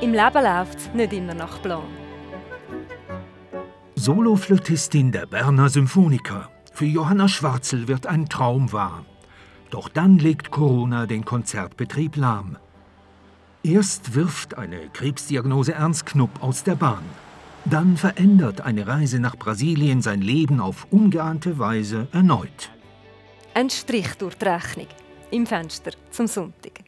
Im Leben läuft es nicht immer nach Plan. Soloflötistin der Berner Symphoniker. Für Johanna Schwarzel wird ein Traum wahr. Doch dann legt Corona den Konzertbetrieb lahm. Erst wirft eine Krebsdiagnose Ernst Knupp aus der Bahn. Dann verändert eine Reise nach Brasilien sein Leben auf ungeahnte Weise erneut. Ein Strich durch die Rechnung im Fenster zum Sonntag.